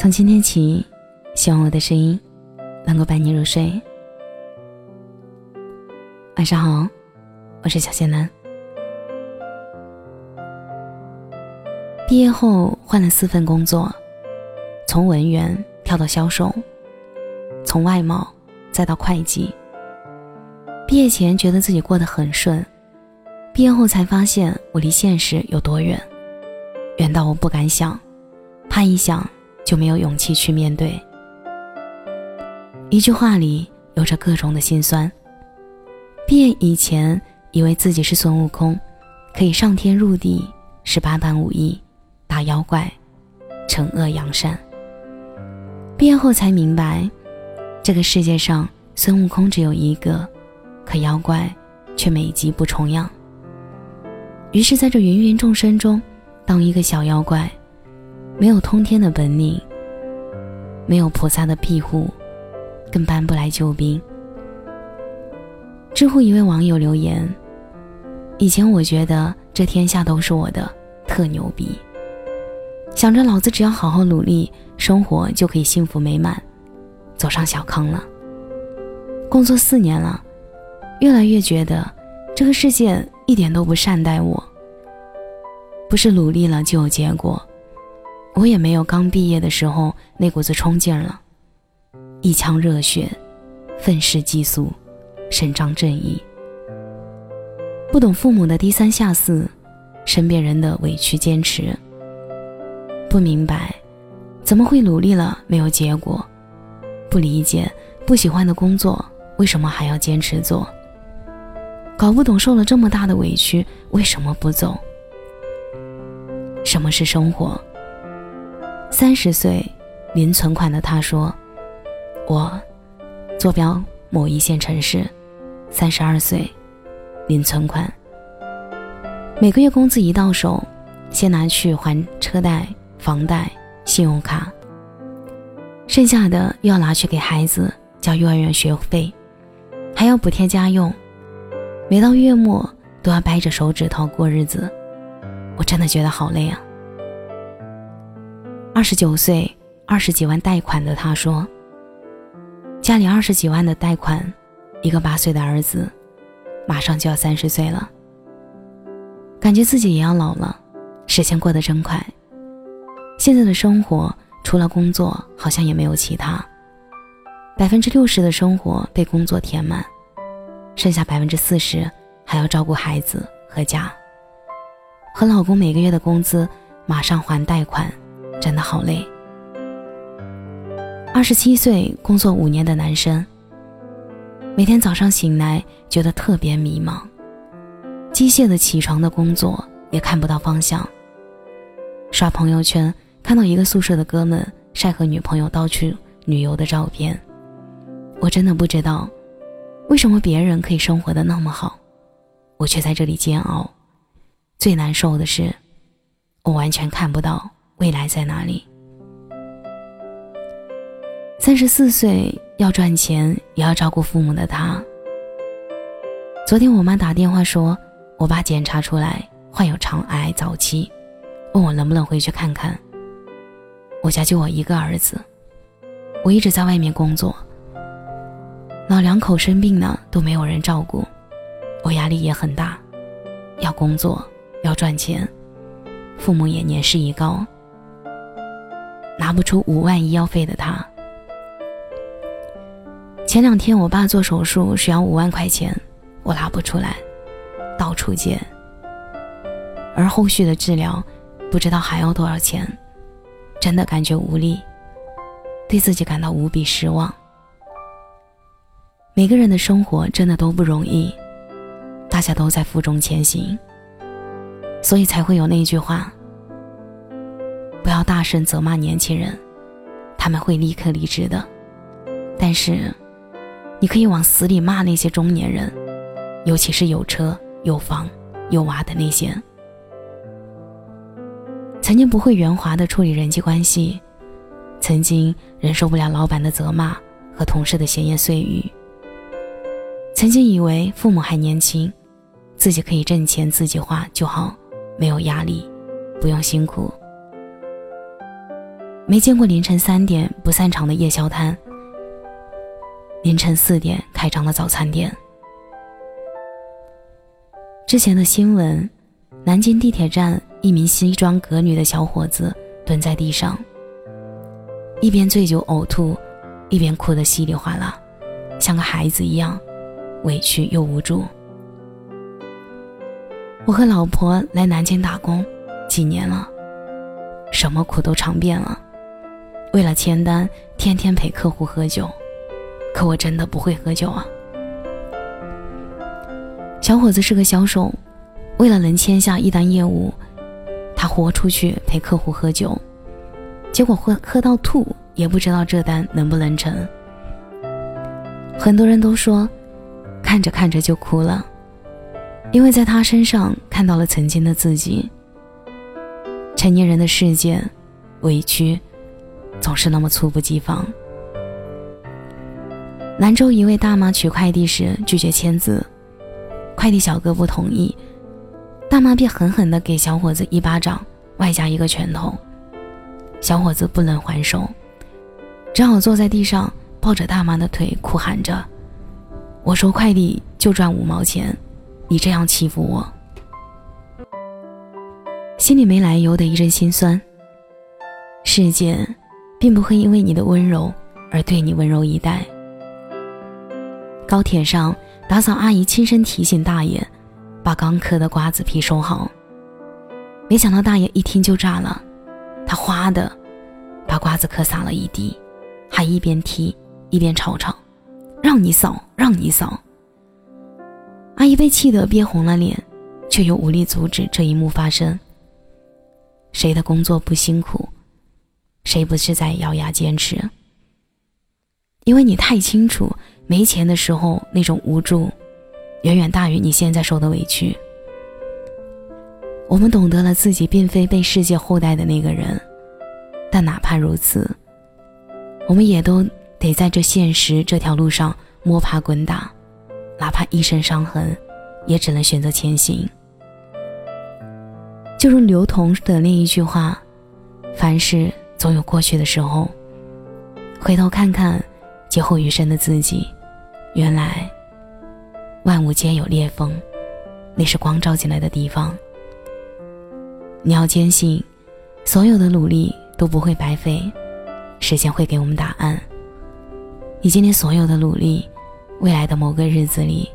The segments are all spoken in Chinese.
从今天起，希望我的声音能够伴你入睡。晚上好，我是小仙男。毕业后换了四份工作，从文员跳到销售，从外贸再到会计。毕业前觉得自己过得很顺，毕业后才发现我离现实有多远，远到我不敢想，怕一想。就没有勇气去面对。一句话里有着各种的心酸。毕业以前以为自己是孙悟空，可以上天入地，十八般武艺，打妖怪，惩恶扬善。毕业后才明白，这个世界上孙悟空只有一个，可妖怪却每集不重样。于是，在这芸芸众生中，当一个小妖怪。没有通天的本领，没有菩萨的庇护，更搬不来救兵。知乎一位网友留言：“以前我觉得这天下都是我的，特牛逼。想着老子只要好好努力，生活就可以幸福美满，走上小康了。工作四年了，越来越觉得这个世界一点都不善待我。不是努力了就有结果。”我也没有刚毕业的时候那股子冲劲儿了，一腔热血，愤世嫉俗，伸张正义。不懂父母的低三下四，身边人的委屈坚持。不明白，怎么会努力了没有结果？不理解，不喜欢的工作为什么还要坚持做？搞不懂受了这么大的委屈为什么不走？什么是生活？三十岁，零存款的他说：“我坐标某一线城市，三十二岁，零存款。每个月工资一到手，先拿去还车贷、房贷、信用卡，剩下的又要拿去给孩子交幼儿园学费，还要补贴家用。每到月末都要掰着手指头过日子，我真的觉得好累啊。”二十九岁，二十几万贷款的他说：“家里二十几万的贷款，一个八岁的儿子，马上就要三十岁了，感觉自己也要老了，时间过得真快。现在的生活除了工作，好像也没有其他，百分之六十的生活被工作填满，剩下百分之四十还要照顾孩子和家，和老公每个月的工资马上还贷款。”真的好累。二十七岁，工作五年的男生，每天早上醒来觉得特别迷茫，机械的起床的工作也看不到方向。刷朋友圈看到一个宿舍的哥们晒和女朋友到处旅游的照片，我真的不知道，为什么别人可以生活的那么好，我却在这里煎熬。最难受的是，我完全看不到。未来在哪里？三十四岁要赚钱，也要照顾父母的他。昨天我妈打电话说，我爸检查出来患有肠癌早期，问我能不能回去看看。我家就我一个儿子，我一直在外面工作，老两口生病了都没有人照顾，我压力也很大，要工作要赚钱，父母也年事已高。拿不出五万医药费的他，前两天我爸做手术需要五万块钱，我拿不出来，到处借。而后续的治疗，不知道还要多少钱，真的感觉无力，对自己感到无比失望。每个人的生活真的都不容易，大家都在负重前行，所以才会有那句话。不要大声责骂年轻人，他们会立刻离职的。但是，你可以往死里骂那些中年人，尤其是有车有房有娃的那些。曾经不会圆滑的处理人际关系，曾经忍受不了老板的责骂和同事的闲言碎语，曾经以为父母还年轻，自己可以挣钱自己花就好，没有压力，不用辛苦。没见过凌晨三点不散场的夜宵摊，凌晨四点开张的早餐店。之前的新闻，南京地铁站一名西装革履的小伙子蹲在地上，一边醉酒呕吐，一边哭得稀里哗啦，像个孩子一样，委屈又无助。我和老婆来南京打工几年了，什么苦都尝遍了。为了签单，天天陪客户喝酒，可我真的不会喝酒啊。小伙子是个销售，为了能签下一单业务，他豁出去陪客户喝酒，结果喝喝到吐，也不知道这单能不能成。很多人都说，看着看着就哭了。因为在他身上看到了曾经的自己。成年人的世界，委屈总是那么猝不及防。兰州一位大妈取快递时拒绝签字，快递小哥不同意，大妈便狠狠地给小伙子一巴掌，外加一个拳头。小伙子不能还手，只好坐在地上抱着大妈的腿，哭喊着：“我收快递就赚五毛钱。”你这样欺负我，心里没来由的一阵心酸。世界，并不会因为你的温柔而对你温柔以待。高铁上，打扫阿姨亲身提醒大爷，把刚嗑的瓜子皮收好。没想到大爷一听就炸了，他哗的把瓜子壳撒了一地，还一边踢一边吵吵：“让你扫，让你扫。”阿姨被气得憋红了脸，却又无力阻止这一幕发生。谁的工作不辛苦？谁不是在咬牙坚持？因为你太清楚，没钱的时候那种无助，远远大于你现在受的委屈。我们懂得了自己并非被世界厚待的那个人，但哪怕如此，我们也都得在这现实这条路上摸爬滚打。哪怕一身伤痕，也只能选择前行。就如刘同的那一句话：“凡事总有过去的时候。”回头看看劫后余生的自己，原来万物皆有裂缝，那是光照进来的地方。你要坚信，所有的努力都不会白费，时间会给我们答案。你今天所有的努力。未来的某个日子里，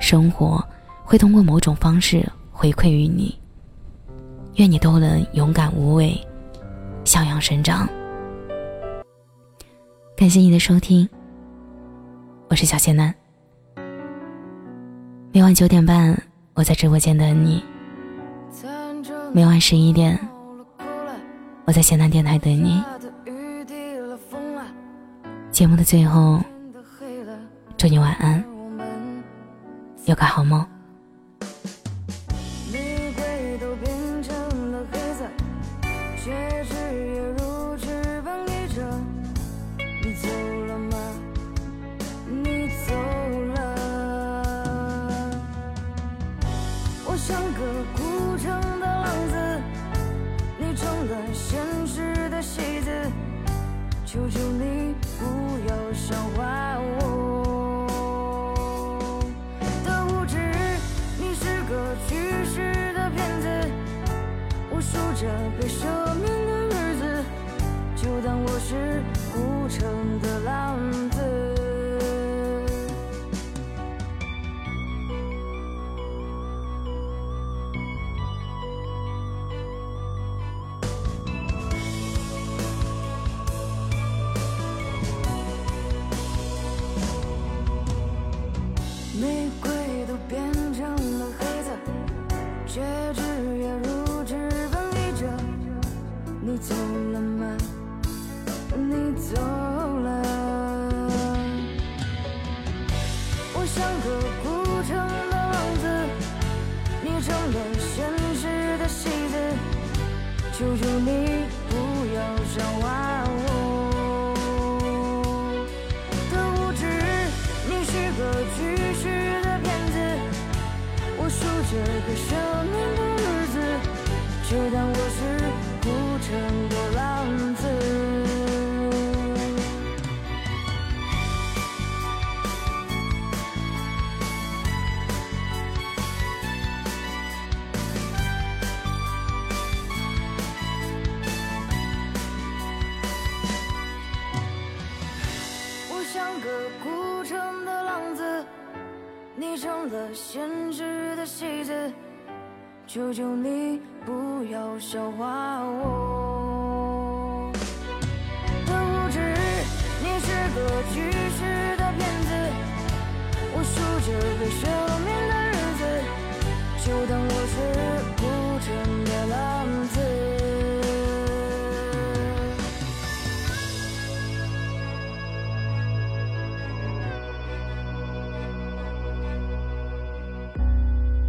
生活会通过某种方式回馈于你。愿你都能勇敢无畏，向阳生长。感谢你的收听，我是小仙男。每晚九点半，我在直播间等你；每晚十一点，我在仙男电台等你。节目的最后。祝你晚安，有个好梦。走了。我像个孤城的浪子，你成了现实的戏子。求求你不要让我成了现实的戏子，求求你不要笑话我。的无知，你是个巨石的骗子，我数着被赦免的日子，就当我是。